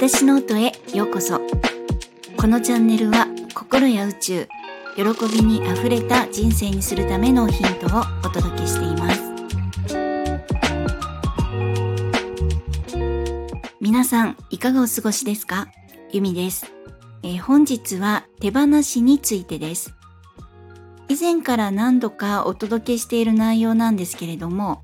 私の音へようこそ。このチャンネルは心や宇宙喜びにあふれた人生にするためのヒントをお届けしています。皆さんいかがお過ごしですか？ゆみです、えー、本日は手放しについてです。以前から何度かお届けしている内容なんですけれども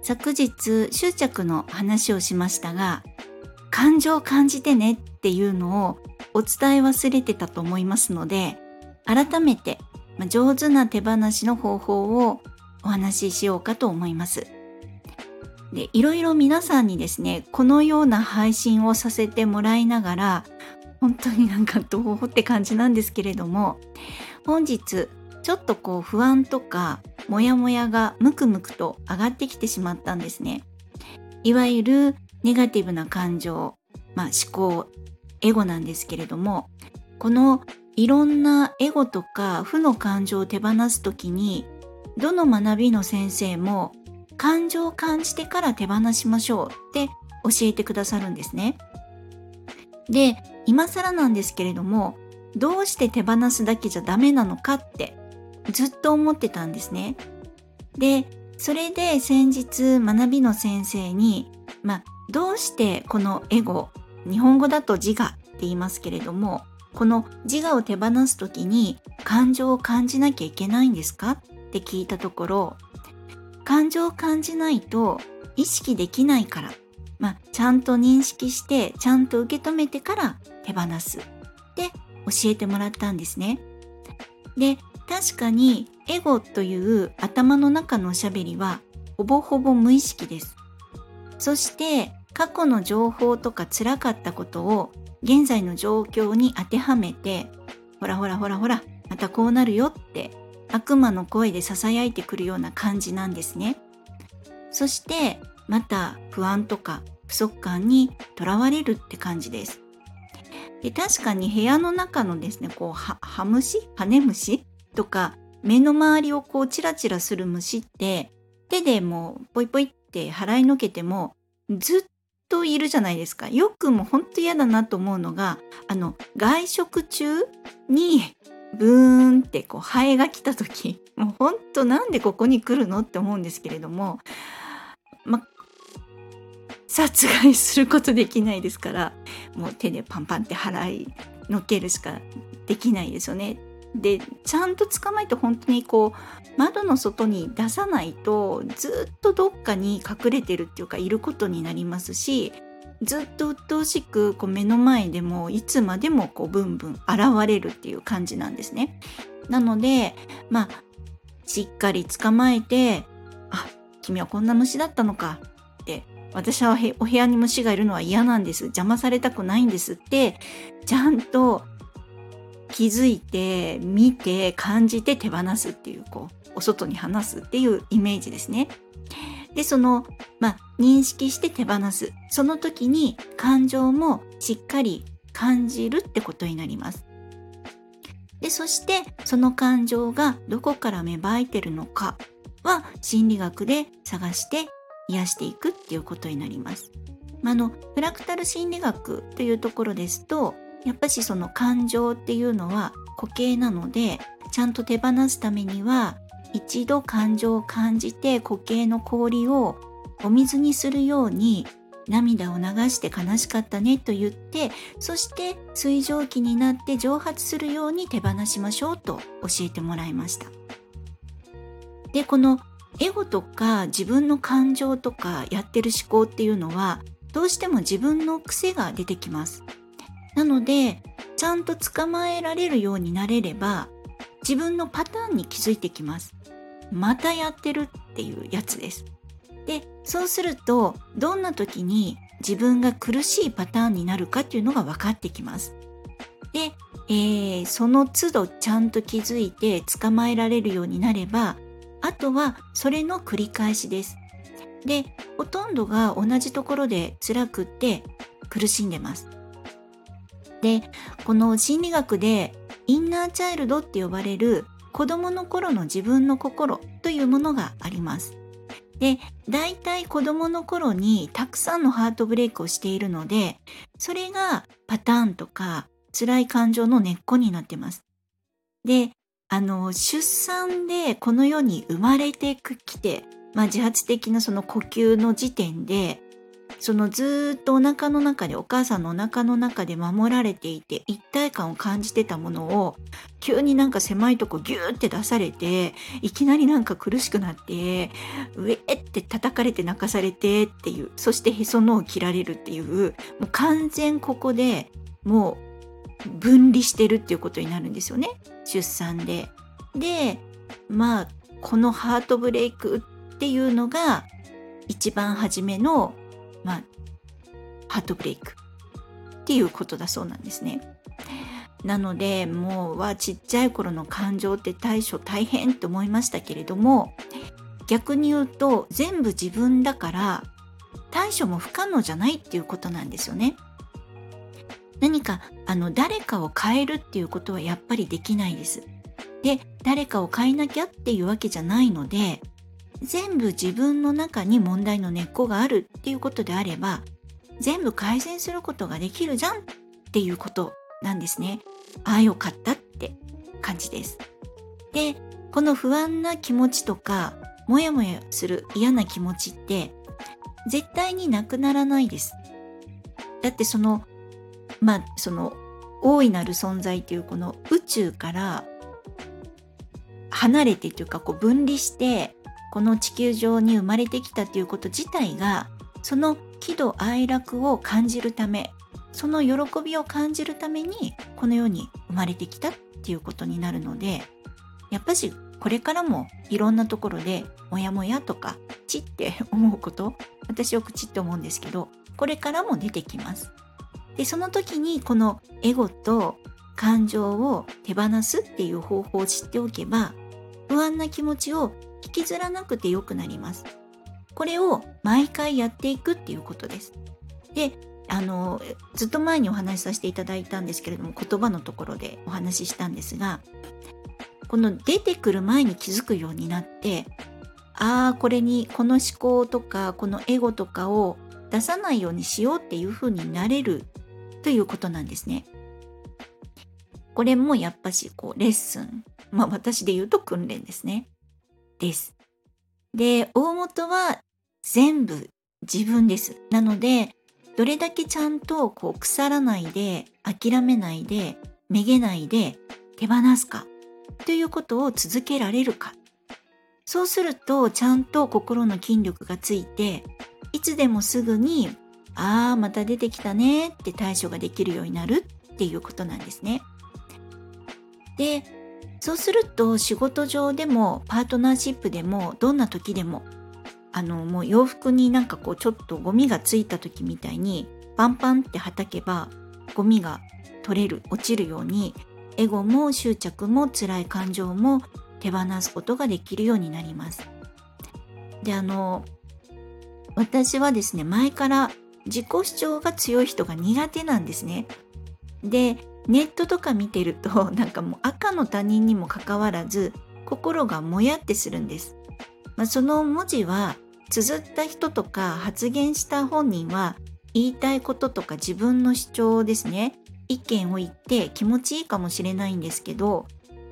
昨日執着の話をしましたが感情を感じてねっていうのをお伝え忘れてたと思いますので、改めて上手な手放しの方法をお話ししようかと思います。で、いろいろ皆さんにですね、このような配信をさせてもらいながら、本当になんかどうって感じなんですけれども、本日ちょっとこう不安とかモヤモヤがムクムクと上がってきてしまったんですね。いわゆるネガティブな感情、まあ、思考エゴなんですけれどもこのいろんなエゴとか負の感情を手放す時にどの学びの先生も感情を感じてから手放しましょうって教えてくださるんですね。で今更なんですけれどもどうして手放すだけじゃダメなのかってずっと思ってたんですね。でそれで先日学びの先生に、まあ、どうしてこのエゴ日本語だと自我って言いますけれどもこの自我を手放す時に感情を感じなきゃいけないんですか？って聞いたところ感情を感じないと意識できないから、まあ、ちゃんと認識してちゃんと受け止めてから手放すって教えてもらったんですね。で確かにエゴという頭の中のおしゃべりはほぼほぼ無意識です。そして過去の情報とか辛かったことを現在の状況に当てはめてほらほらほらほらまたこうなるよって悪魔の声で囁いてくるような感じなんですね。そしてまた不安とか不足感にとらわれるって感じです。で確かに部屋の中のですねこうはハムシハネムシとか目の周りをこうチラチラする虫って手でもうポイポイって払いのけてもずっといるじゃないですか。よくもほんと嫌だなと思うのが、あの、外食中にブーンってこうハエが来た時、もうほんとなんでここに来るのって思うんですけれども、ま、殺害することできないですから、もう手でパンパンって払いのけるしかできないですよね。でちゃんと捕まえて本当にこう窓の外に出さないとずっとどっかに隠れてるっていうかいることになりますしずっと鬱陶しくこう目の前でもいつまでもこうブンブン現れるっていう感じなんですね。なのでまあしっかり捕まえて「あ君はこんな虫だったのか」って私はお部屋に虫がいるのは嫌なんです邪魔されたくないんですってちゃんと気づいて見て感じて手放すっていうこうお外に離すっていうイメージですね。でその、まあ、認識して手放すその時に感情もしっかり感じるってことになります。でそしてその感情がどこから芽生えてるのかは心理学で探して癒していくっていうことになります。まあ、のフラクタル心理学というところですとやっぱしその感情っていうのは固形なのでちゃんと手放すためには一度感情を感じて固形の氷をお水にするように涙を流して悲しかったねと言ってそして水蒸気になって蒸発するように手放しましょうと教えてもらいました。でこのエゴとか自分の感情とかやってる思考っていうのはどうしても自分の癖が出てきます。なのでちゃんと捕まえられるようになれれば自分のパターンに気づいてきます。またやってるっていうやつです。でそうするとどんな時に自分が苦しいパターンになるかっていうのが分かってきます。で、えー、その都度ちゃんと気づいて捕まえられるようになればあとはそれの繰り返しです。でほとんどが同じところで辛くって苦しんでます。でこの心理学でインナーチャイルドって呼ばれる子供の頃の自分の心というものがあります。で大体子供の頃にたくさんのハートブレイクをしているのでそれがパターンとか辛い感情の根っこになってます。であの出産でこの世に生まれてきて、まあ、自発的なその呼吸の時点でそのずっとお腹の中でお母さんのお腹の中で守られていて一体感を感じてたものを急になんか狭いとこギューって出されていきなりなんか苦しくなって上って叩かれて泣かされてっていうそしてへそのを切られるっていうもう完全ここでもう分離してるっていうことになるんですよね出産で。でまあこのハートブレイクっていうのが一番初めのまあ、ハートブレイクっていうことだそうなんですね。なのでもうはちっちゃい頃の感情って対処大変と思いましたけれども逆に言うと全部自分だから対処も不可能じゃないっていうことなんですよね。何かあの誰かを変えるっていうことはやっぱりできないです。で誰かを変えなきゃっていうわけじゃないので全部自分の中に問題の根っこがあるっていうことであれば全部改善することができるじゃんっていうことなんですね。ああよかったって感じです。でこの不安な気持ちとかモヤモヤする嫌な気持ちって絶対になくならないです。だってそのまあその大いなる存在というこの宇宙から離れてというかこう分離してこの地球上に生まれてきたということ自体がその喜怒哀楽を感じるためその喜びを感じるためにこの世に生まれてきたっていうことになるのでやっぱしこれからもいろんなところでモヤモヤとかチって思うこと私よくチって思うんですけどこれからも出てきます。でその時にこのエゴと感情を手放すっていう方法を知っておけば不安な気持ちを引きずらなくてよくなります。これを毎回やっていくっていうことです。で、あの、ずっと前にお話しさせていただいたんですけれども、言葉のところでお話ししたんですが、この出てくる前に気づくようになって、ああ、これに、この思考とか、このエゴとかを出さないようにしようっていうふうになれるということなんですね。これもやっぱしこうレッスン。まあ私で言うと訓練ですね。です。で、大元は全部自分です。なので、どれだけちゃんとこう腐らないで、諦めないで、めげないで手放すかということを続けられるか。そうすると、ちゃんと心の筋力がついて、いつでもすぐに、ああ、また出てきたねって対処ができるようになるっていうことなんですね。で、そうすると仕事上でもパートナーシップでもどんな時でもあのもう洋服になんかこうちょっとゴミがついた時みたいにパンパンってはたけばゴミが取れる落ちるようにエゴも執着も辛い感情も手放すことができるようになります。であの私はですね前から自己主張が強い人が苦手なんですね。でネットとか見てるとなんかもう赤の他人にもかかわらず心がもやってするんです。まあ、その文字は綴った人とか発言した本人は言いたいこととか自分の主張ですね意見を言って気持ちいいかもしれないんですけど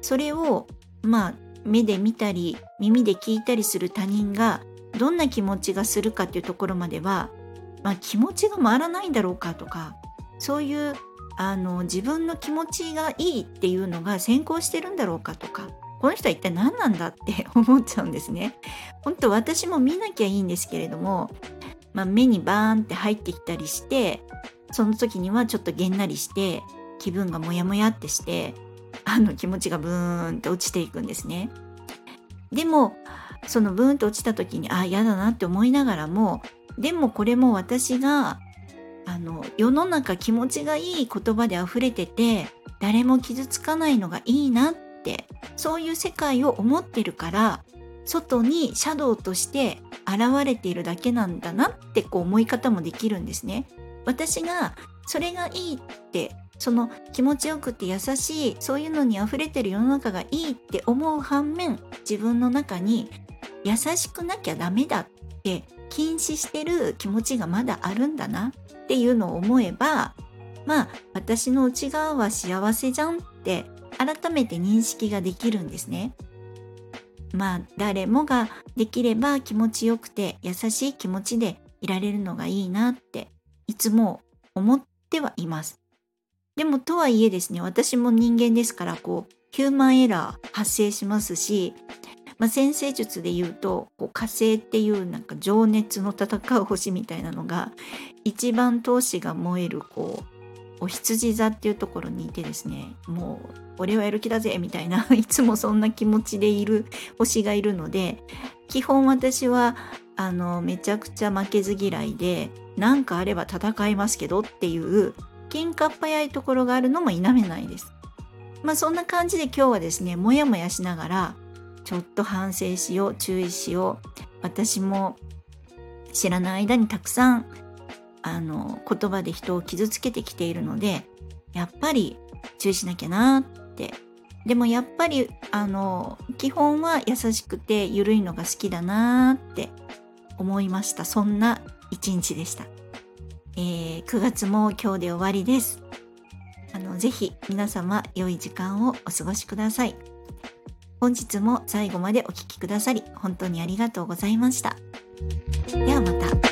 それをまあ目で見たり耳で聞いたりする他人がどんな気持ちがするかっていうところまでは、まあ、気持ちが回らないんだろうかとかそういうあの自分の気持ちがいいっていうのが先行してるんだろうかとかこの人は一体何なんだって 思っちゃうんですね。本当私も見なきゃいいんですけれども、まあ、目にバーンって入ってきたりしてその時にはちょっとげんなりして気分がモヤモヤってしてあの気持ちがブーンって落ちていくんですね。でもそのブーンと落ちた時にああ嫌だなって思いながらもでもこれも私があの世の中気持ちがいい言葉で溢れてて誰も傷つかないのがいいなってそういう世界を思ってるから外にシャドウとして現れているだけなんだなってこう思い方もできるんですね。私がそれがいいってその気持ちよくて優しいそういうのに溢れてる世の中がいいって思う反面自分の中に優しくなきゃダメだって禁止してる気持ちがまだあるんだなっていうのを思えばまあ私の内側は幸せじゃんって改めて認識ができるんですね。まあ誰もができれば気持ちよくて優しい気持ちでいられるのがいいなっていつも思ってはいます。でもとはいえですね私も人間ですからこうヒューマンエラー発生しますし、まあ、先生術で言うとこう火星っていうなんか情熱の戦う星みたいなのが一番闘志が燃えるこうお羊座っていうところにいてですねもう俺はやる気だぜみたいな いつもそんな気持ちでいる星がいるので基本私はあのめちゃくちゃ負けず嫌いで何かあれば戦いますけどっていう喧嘩っ早いところがあるのも否めないです。まあそんな感じで今日はですねもやもやしながらちょっと反省しよう注意しよう。私も知らない間にたくさんあの言葉で人を傷つけてきているのでやっぱり注意しなきゃなって。でもやっぱりあの基本は優しくて緩いのが好きだなって思いました。そんな一日でした、えー、9月も今日で終わりです。あのぜひ皆様良い時間をお過ごしください。本日も最後までお聴きくださり本当にありがとうございました。ではまた。